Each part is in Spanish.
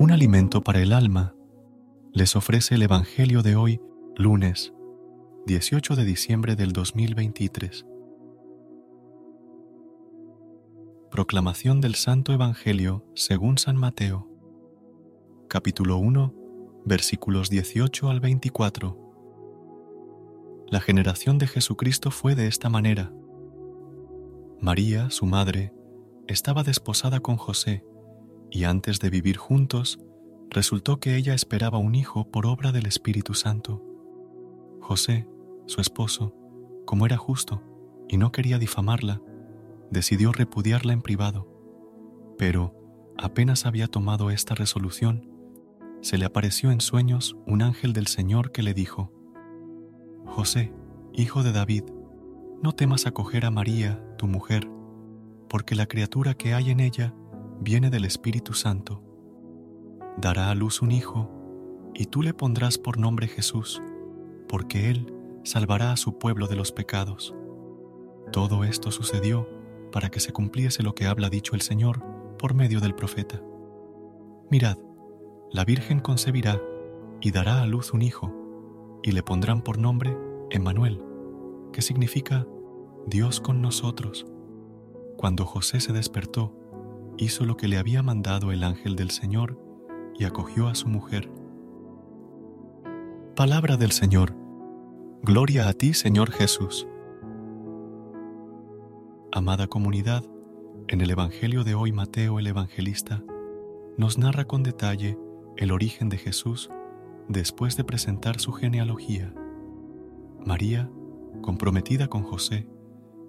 Un alimento para el alma les ofrece el Evangelio de hoy, lunes 18 de diciembre del 2023. Proclamación del Santo Evangelio según San Mateo, capítulo 1, versículos 18 al 24. La generación de Jesucristo fue de esta manera. María, su madre, estaba desposada con José, y antes de vivir juntos, resultó que ella esperaba un hijo por obra del Espíritu Santo. José, su esposo, como era justo y no quería difamarla, decidió repudiarla en privado, pero apenas había tomado esta resolución, se le apareció en sueños un ángel del Señor que le dijo, José, hijo de David, no temas acoger a María, tu mujer, porque la criatura que hay en ella viene del Espíritu Santo. Dará a luz un hijo, y tú le pondrás por nombre Jesús, porque él salvará a su pueblo de los pecados. Todo esto sucedió para que se cumpliese lo que habla dicho el Señor por medio del profeta. Mirad, la Virgen concebirá y dará a luz un hijo, y le pondrán por nombre Emmanuel, que significa Dios con nosotros. Cuando José se despertó, hizo lo que le había mandado el ángel del Señor y acogió a su mujer. Palabra del Señor. Gloria a ti, Señor Jesús. Amada comunidad, en el Evangelio de hoy Mateo el Evangelista nos narra con detalle el origen de Jesús después de presentar su genealogía. María, comprometida con José,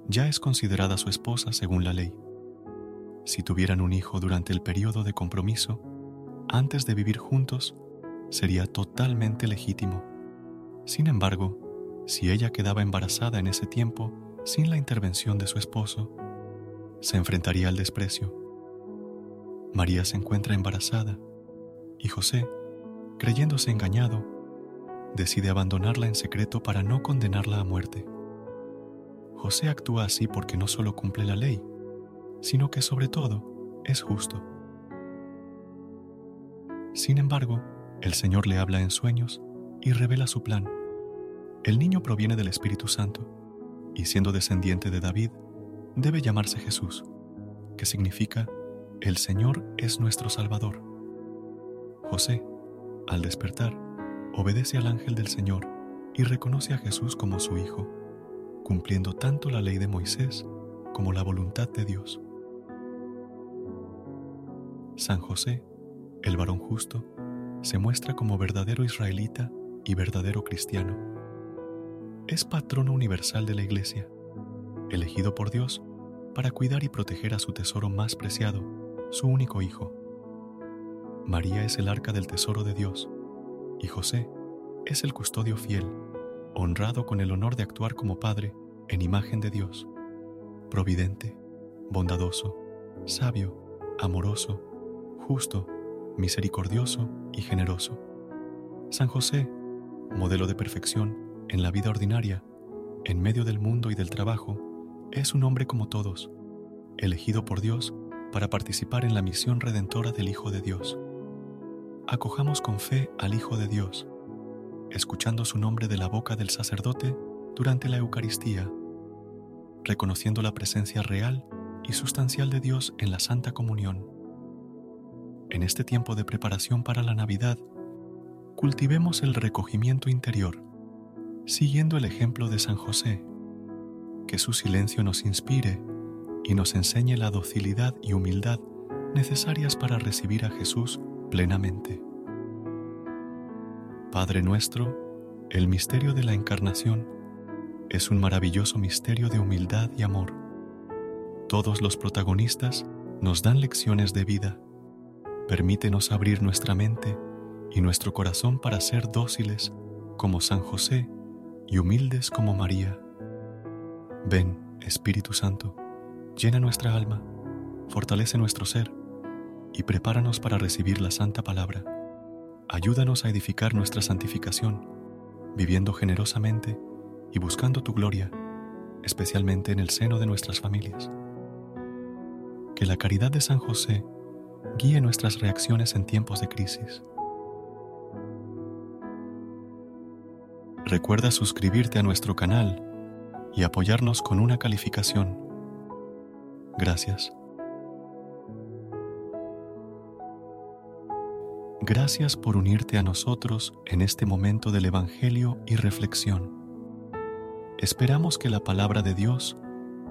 ya es considerada su esposa según la ley si tuvieran un hijo durante el periodo de compromiso, antes de vivir juntos, sería totalmente legítimo. Sin embargo, si ella quedaba embarazada en ese tiempo sin la intervención de su esposo, se enfrentaría al desprecio. María se encuentra embarazada y José, creyéndose engañado, decide abandonarla en secreto para no condenarla a muerte. José actúa así porque no solo cumple la ley, sino que sobre todo es justo. Sin embargo, el Señor le habla en sueños y revela su plan. El niño proviene del Espíritu Santo y siendo descendiente de David, debe llamarse Jesús, que significa el Señor es nuestro Salvador. José, al despertar, obedece al ángel del Señor y reconoce a Jesús como su Hijo, cumpliendo tanto la ley de Moisés como la voluntad de Dios. San José, el varón justo, se muestra como verdadero israelita y verdadero cristiano. Es patrono universal de la Iglesia, elegido por Dios para cuidar y proteger a su tesoro más preciado, su único hijo. María es el arca del tesoro de Dios y José es el custodio fiel, honrado con el honor de actuar como padre en imagen de Dios, providente, bondadoso, sabio, amoroso, justo, misericordioso y generoso. San José, modelo de perfección en la vida ordinaria, en medio del mundo y del trabajo, es un hombre como todos, elegido por Dios para participar en la misión redentora del Hijo de Dios. Acojamos con fe al Hijo de Dios, escuchando su nombre de la boca del sacerdote durante la Eucaristía. reconociendo la presencia real y sustancial de Dios en la Santa Comunión. En este tiempo de preparación para la Navidad, cultivemos el recogimiento interior, siguiendo el ejemplo de San José, que su silencio nos inspire y nos enseñe la docilidad y humildad necesarias para recibir a Jesús plenamente. Padre nuestro, el misterio de la Encarnación es un maravilloso misterio de humildad y amor. Todos los protagonistas nos dan lecciones de vida. Permítenos abrir nuestra mente y nuestro corazón para ser dóciles como San José y humildes como María. Ven, Espíritu Santo, llena nuestra alma, fortalece nuestro ser y prepáranos para recibir la santa palabra. Ayúdanos a edificar nuestra santificación, viviendo generosamente y buscando tu gloria, especialmente en el seno de nuestras familias. Que la caridad de San José guíe nuestras reacciones en tiempos de crisis. Recuerda suscribirte a nuestro canal y apoyarnos con una calificación. Gracias. Gracias por unirte a nosotros en este momento del Evangelio y reflexión. Esperamos que la palabra de Dios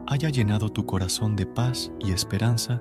haya llenado tu corazón de paz y esperanza